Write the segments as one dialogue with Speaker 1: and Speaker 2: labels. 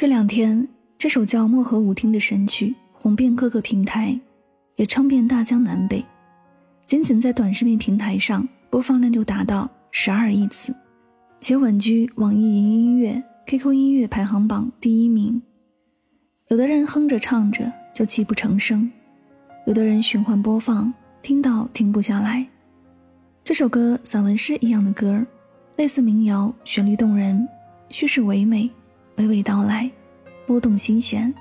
Speaker 1: 这两天，这首叫《漠河舞厅》的神曲红遍各个平台，也唱遍大江南北。仅仅在短视频平台上，播放量就达到十二亿次，且稳居网易云音乐、QQ 音乐排行榜第一名。有的人哼着唱着就泣不成声，有的人循环播放，听到停不下来。这首歌散文诗一样的歌类似民谣，旋律动人，叙事唯美。娓娓道来，拨动心弦。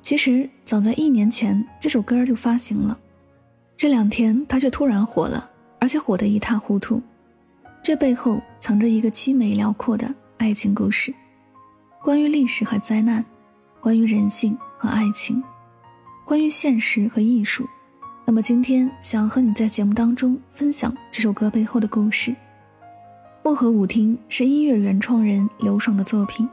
Speaker 1: 其实早在一年前，这首歌就发行了。这两天，它却突然火了，而且火得一塌糊涂。这背后藏着一个凄美辽阔的爱情故事，关于历史和灾难，关于人性和爱情，关于现实和艺术。那么今天，想和你在节目当中分享这首歌背后的故事。《漠河舞厅》是音乐原创人刘爽的作品。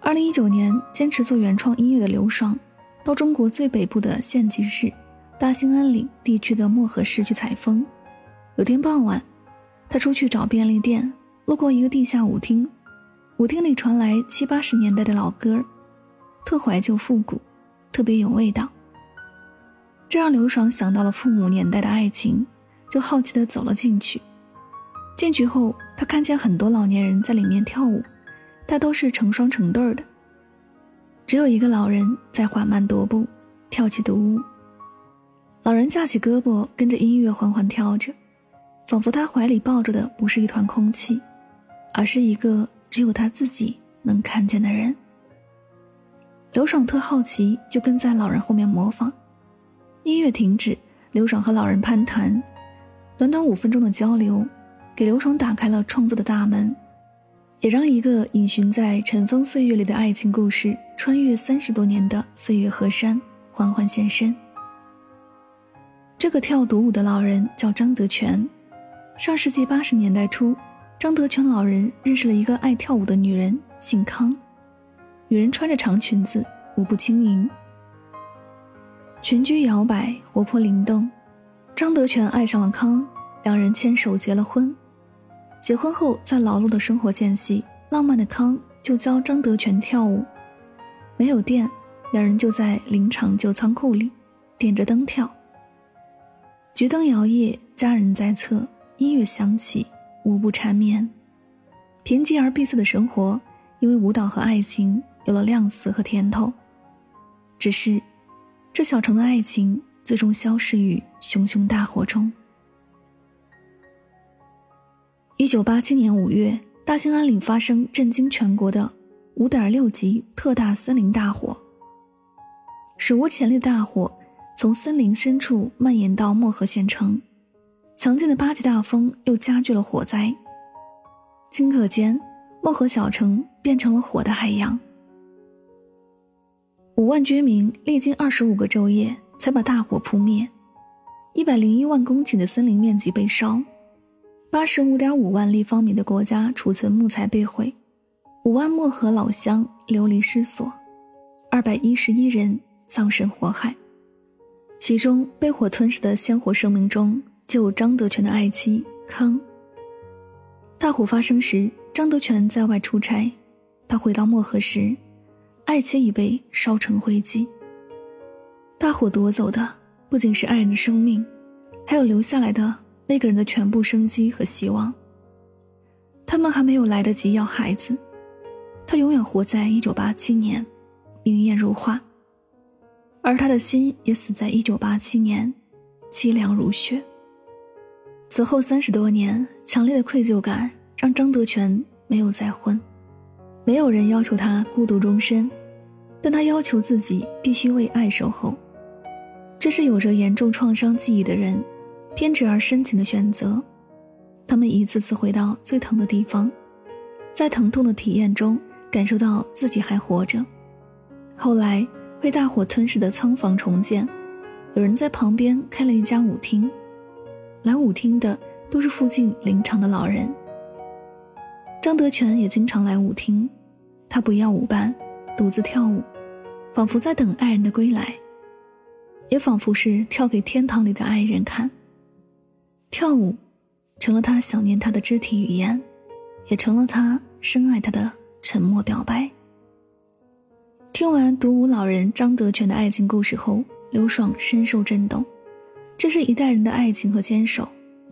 Speaker 1: 二零一九年，坚持做原创音乐的刘爽，到中国最北部的县级市大兴安岭地区的漠河市去采风。有天傍晚，他出去找便利店，路过一个地下舞厅，舞厅里传来七八十年代的老歌，特怀旧复古，特别有味道。这让刘爽想到了父母年代的爱情，就好奇地走了进去。进去后，他看见很多老年人在里面跳舞。大都是成双成对的，只有一个老人在缓慢踱步，跳起独舞。老人架起胳膊，跟着音乐缓缓跳着，仿佛他怀里抱着的不是一团空气，而是一个只有他自己能看见的人。刘爽特好奇，就跟在老人后面模仿。音乐停止，刘爽和老人攀谈，短短五分钟的交流，给刘爽打开了创作的大门。也让一个隐寻在尘封岁月里的爱情故事，穿越三十多年的岁月河山，缓缓现身。这个跳独舞的老人叫张德全。上世纪八十年代初，张德全老人认识了一个爱跳舞的女人，姓康。女人穿着长裙子，舞步轻盈，裙裾摇摆，活泼灵动。张德全爱上了康，两人牵手结了婚。结婚后，在劳碌的生活间隙，浪漫的康就教张德全跳舞。没有电，两人就在林场旧仓库里点着灯跳。桔灯摇曳，家人在侧，音乐响起，舞步缠绵。贫瘠而闭塞的生活，因为舞蹈和爱情有了亮色和甜头。只是，这小城的爱情最终消失于熊熊大火中。一九八七年五月，大兴安岭发生震惊全国的五点六级特大森林大火。史无前例的大火从森林深处蔓延到漠河县城，强劲的八级大风又加剧了火灾。顷刻间，漠河小城变成了火的海洋。五万居民历经二十五个昼夜才把大火扑灭，一百零一万公顷的森林面积被烧。八十五点五万立方米的国家储存木材被毁，五万漠河老乡流离失所，二百一十一人葬身火海，其中被火吞噬的鲜活生命中就有张德全的爱妻康。大火发生时，张德全在外出差，他回到漠河时，爱妻已被烧成灰烬。大火夺走的不仅是爱人的生命，还有留下来的。那个人的全部生机和希望。他们还没有来得及要孩子，他永远活在一九八七年，明艳如画。而他的心也死在一九八七年，凄凉如雪。此后三十多年，强烈的愧疚感让张德全没有再婚。没有人要求他孤独终身，但他要求自己必须为爱守候。这是有着严重创伤记忆的人。偏执而深情的选择，他们一次次回到最疼的地方，在疼痛的体验中感受到自己还活着。后来被大火吞噬的仓房重建，有人在旁边开了一家舞厅，来舞厅的都是附近林场的老人。张德全也经常来舞厅，他不要舞伴，独自跳舞，仿佛在等爱人的归来，也仿佛是跳给天堂里的爱人看。跳舞，成了他想念他的肢体语言，也成了他深爱他的沉默表白。听完独舞老人张德全的爱情故事后，刘爽深受震动。这是一代人的爱情和坚守，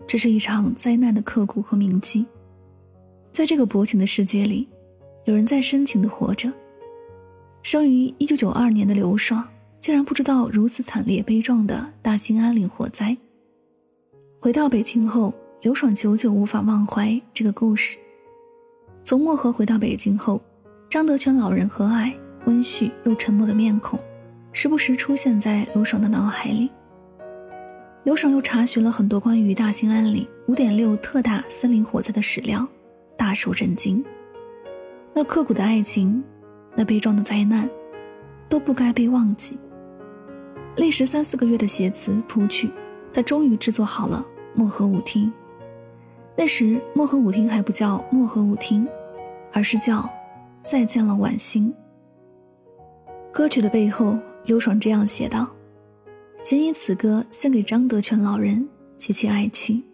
Speaker 1: 这是一场灾难的刻骨和铭记。在这个薄情的世界里，有人在深情的活着。生于一九九二年的刘爽，竟然不知道如此惨烈悲壮的大兴安岭火灾。回到北京后，刘爽久久无法忘怀这个故事。从漠河回到北京后，张德全老人和蔼、温煦又沉默的面孔，时不时出现在刘爽的脑海里。刘爽又查询了很多关于大兴安岭五点六特大森林火灾的史料。大受震惊。那刻骨的爱情，那悲壮的灾难，都不该被忘记。历时三四个月的写词谱曲，他终于制作好了《漠河舞厅》。那时，《漠河舞厅》还不叫《漠河舞厅》，而是叫《再见了晚星》。歌曲的背后，刘爽这样写道：“仅以此歌献给张德全老人及其爱妻。”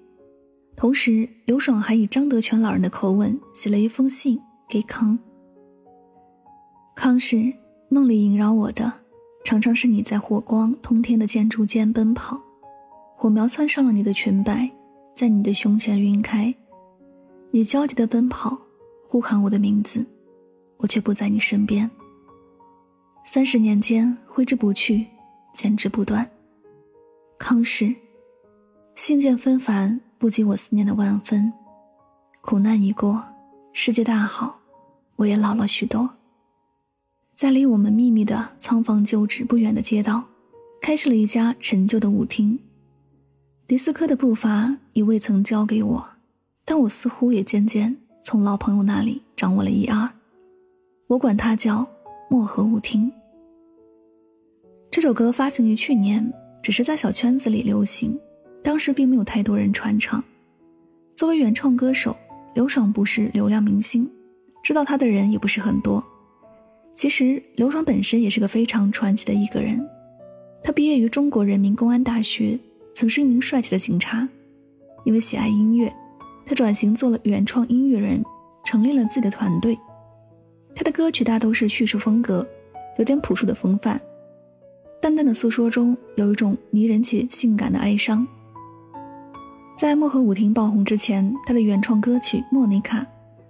Speaker 1: 同时，刘爽还以张德全老人的口吻写了一封信给康。康是梦里萦绕我的，常常是你在火光通天的建筑间奔跑，火苗窜上了你的裙摆，在你的胸前晕开。你焦急的奔跑，呼喊我的名字，我却不在你身边。三十年间，挥之不去，剪之不断。康氏，信件纷繁。不及我思念的万分，苦难已过，世界大好，我也老了许多。在离我们秘密的仓房旧址不远的街道，开设了一家陈旧的舞厅。迪斯科的步伐已未曾交给我，但我似乎也渐渐从老朋友那里掌握了一二。我管它叫漠河舞厅。这首歌发行于去年，只是在小圈子里流行。当时并没有太多人传唱。作为原创歌手，刘爽不是流量明星，知道他的人也不是很多。其实，刘爽本身也是个非常传奇的一个人。他毕业于中国人民公安大学，曾是一名帅气的警察。因为喜爱音乐，他转型做了原创音乐人，成立了自己的团队。他的歌曲大都是叙事风格，有点朴素的风范，淡淡的诉说中有一种迷人且性感的哀伤。在漠河舞厅爆红之前，他的原创歌曲《莫妮卡》《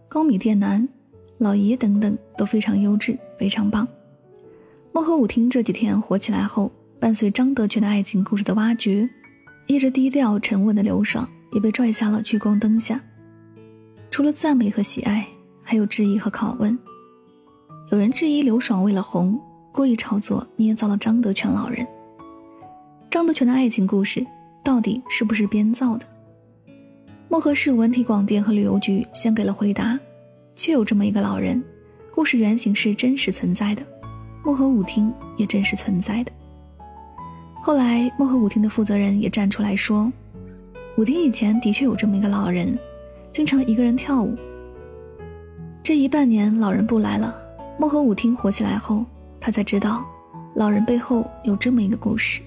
Speaker 1: 高米店男》《老爷》等等都非常优质，非常棒。漠河舞厅这几天火起来后，伴随张德全的爱情故事的挖掘，一直低调沉稳的刘爽也被拽下了聚光灯下。除了赞美和喜爱，还有质疑和拷问。有人质疑刘爽为了红，故意炒作捏造了张德全老人。张德全的爱情故事到底是不是编造的？漠河市文体广电和旅游局先给了回答，确有这么一个老人，故事原型是真实存在的，漠河舞厅也真实存在的。后来漠河舞厅的负责人也站出来说，舞厅以前的确有这么一个老人，经常一个人跳舞。这一半年老人不来了，漠河舞厅火起来后，他才知道，老人背后有这么一个故事。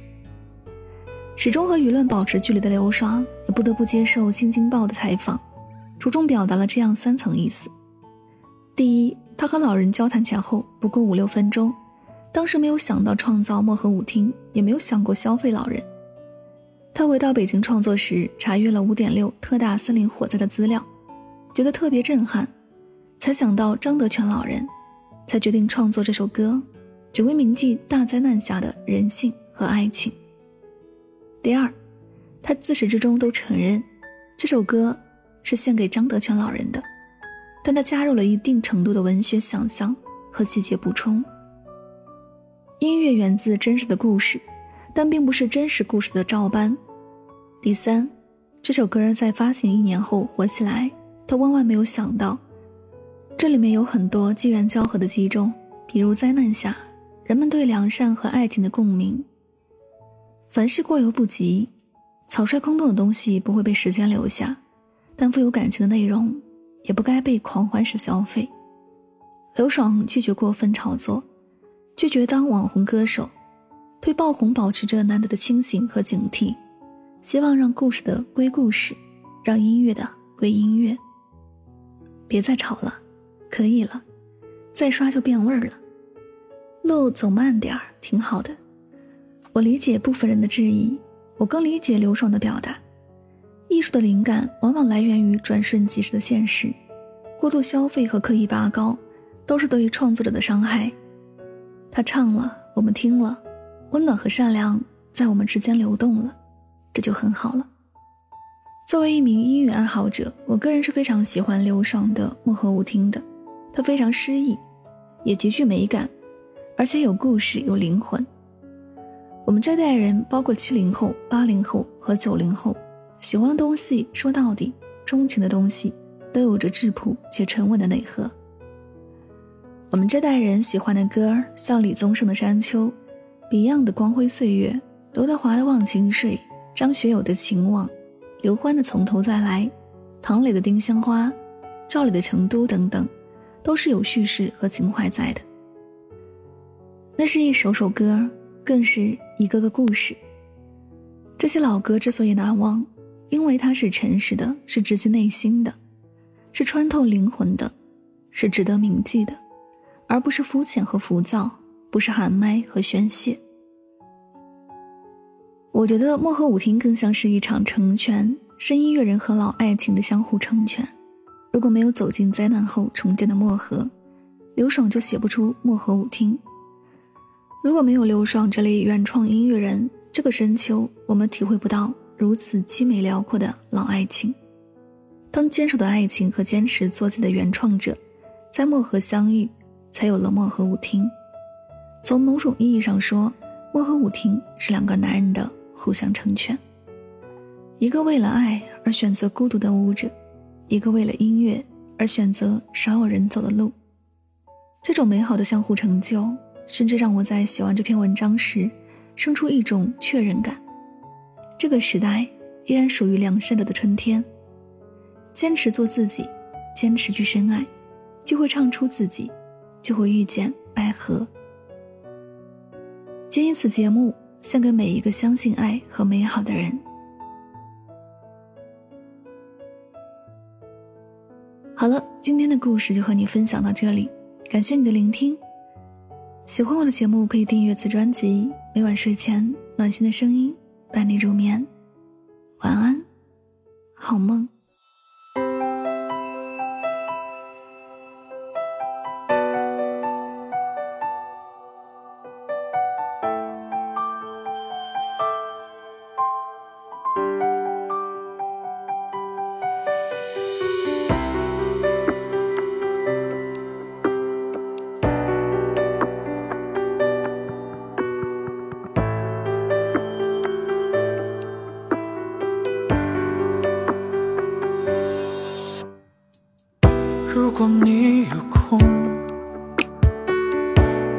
Speaker 1: 始终和舆论保持距离的刘双，也不得不接受《新京报》的采访，着重表达了这样三层意思：第一，他和老人交谈前后不过五六分钟，当时没有想到创造漠河舞厅，也没有想过消费老人。他回到北京创作时，查阅了五点六特大森林火灾的资料，觉得特别震撼，才想到张德全老人，才决定创作这首歌，只为铭记大灾难下的人性和爱情。第二，他自始至终都承认这首歌是献给张德全老人的，但他加入了一定程度的文学想象和细节补充。音乐源自真实的故事，但并不是真实故事的照搬。第三，这首歌在发行一年后火起来，他万万没有想到，这里面有很多机缘交合的集中，比如灾难下人们对良善和爱情的共鸣。凡事过犹不及，草率空洞的东西不会被时间留下，但富有感情的内容也不该被狂欢式消费。刘爽拒绝过分炒作，拒绝当网红歌手，对爆红保持着难得的清醒和警惕，希望让故事的归故事，让音乐的归音乐。别再吵了，可以了，再刷就变味儿了。路走慢点儿，挺好的。我理解部分人的质疑，我更理解刘爽的表达。艺术的灵感往往来源于转瞬即逝的现实，过度消费和刻意拔高，都是对于创作者的伤害。他唱了，我们听了，温暖和善良在我们之间流动了，这就很好了。作为一名音乐爱好者，我个人是非常喜欢刘爽的《漠河舞厅》的。它非常诗意，也极具美感，而且有故事、有灵魂。我们这代人，包括七零后、八零后和九零后，喜欢的东西，说到底，钟情的东西，都有着质朴且沉稳的内核。我们这代人喜欢的歌，像李宗盛的《山丘》，Beyond 的《光辉岁月》，刘德华的《忘情水》，张学友的《情网》。刘欢的《从头再来》，唐磊的《丁香花》，赵磊的《成都》等等，都是有叙事和情怀在的。那是一首首歌，更是一个个故事。这些老歌之所以难忘，因为它是诚实的，是直击内心的，是穿透灵魂的，是值得铭记的，而不是肤浅和浮躁，不是喊麦和宣泄。我觉得《漠河舞厅》更像是一场成全，是音乐人和老爱情的相互成全。如果没有走进灾难后重建的漠河，刘爽就写不出《漠河舞厅》。如果没有刘爽这类原创音乐人，这个深秋我们体会不到如此凄美辽阔的老爱情。当坚守的爱情和坚持做自己的原创者，在漠河相遇，才有了《漠河舞厅》。从某种意义上说，《漠河舞厅》是两个男人的。互相成全，一个为了爱而选择孤独的舞者，一个为了音乐而选择少有人走的路。这种美好的相互成就，甚至让我在写完这篇文章时，生出一种确认感：这个时代依然属于良善的的春天。坚持做自己，坚持去深爱，就会唱出自己，就会遇见百合。今天此节目。献给每一个相信爱和美好的人。好了，今天的故事就和你分享到这里，感谢你的聆听。喜欢我的节目，可以订阅此专辑。每晚睡前，暖心的声音伴你入眠。晚安，好梦。
Speaker 2: 如果你有空，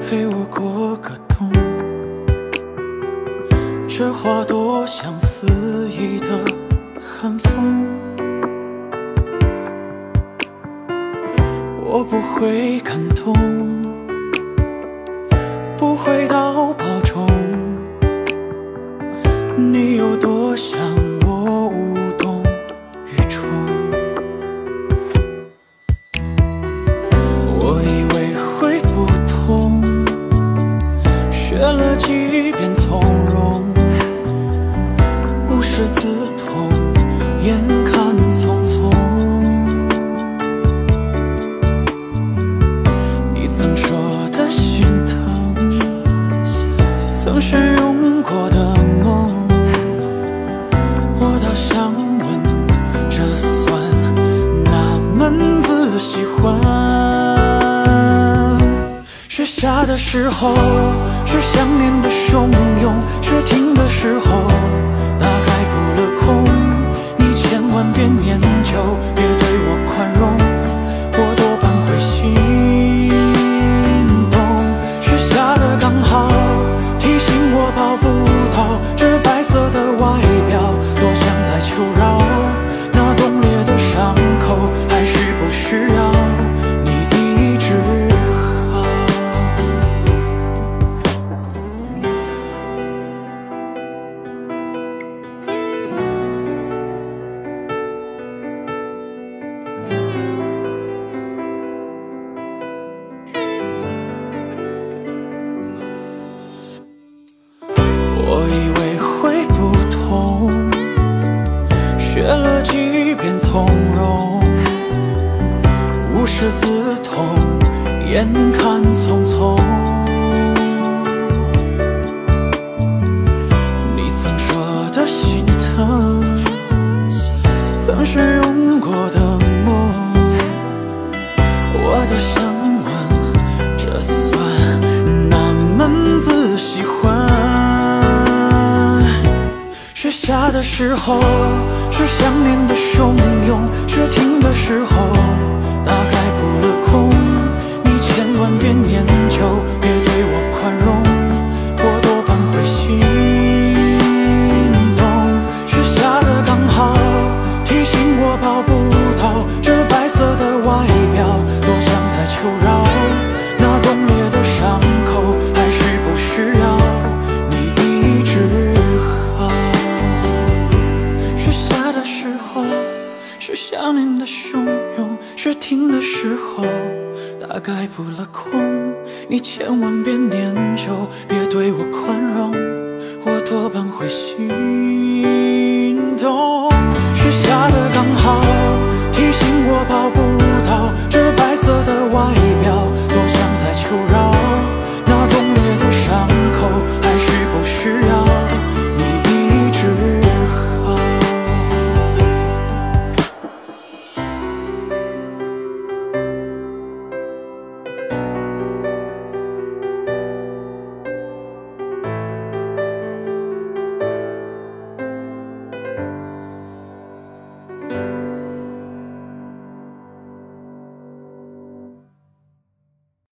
Speaker 2: 陪我过个冬。这花朵像肆意的寒风，我不会感动，下的时候是想念的汹涌，雪停的时候大概扑了空。你千万别念旧，时候是想念的汹涌雪停的时候。千万遍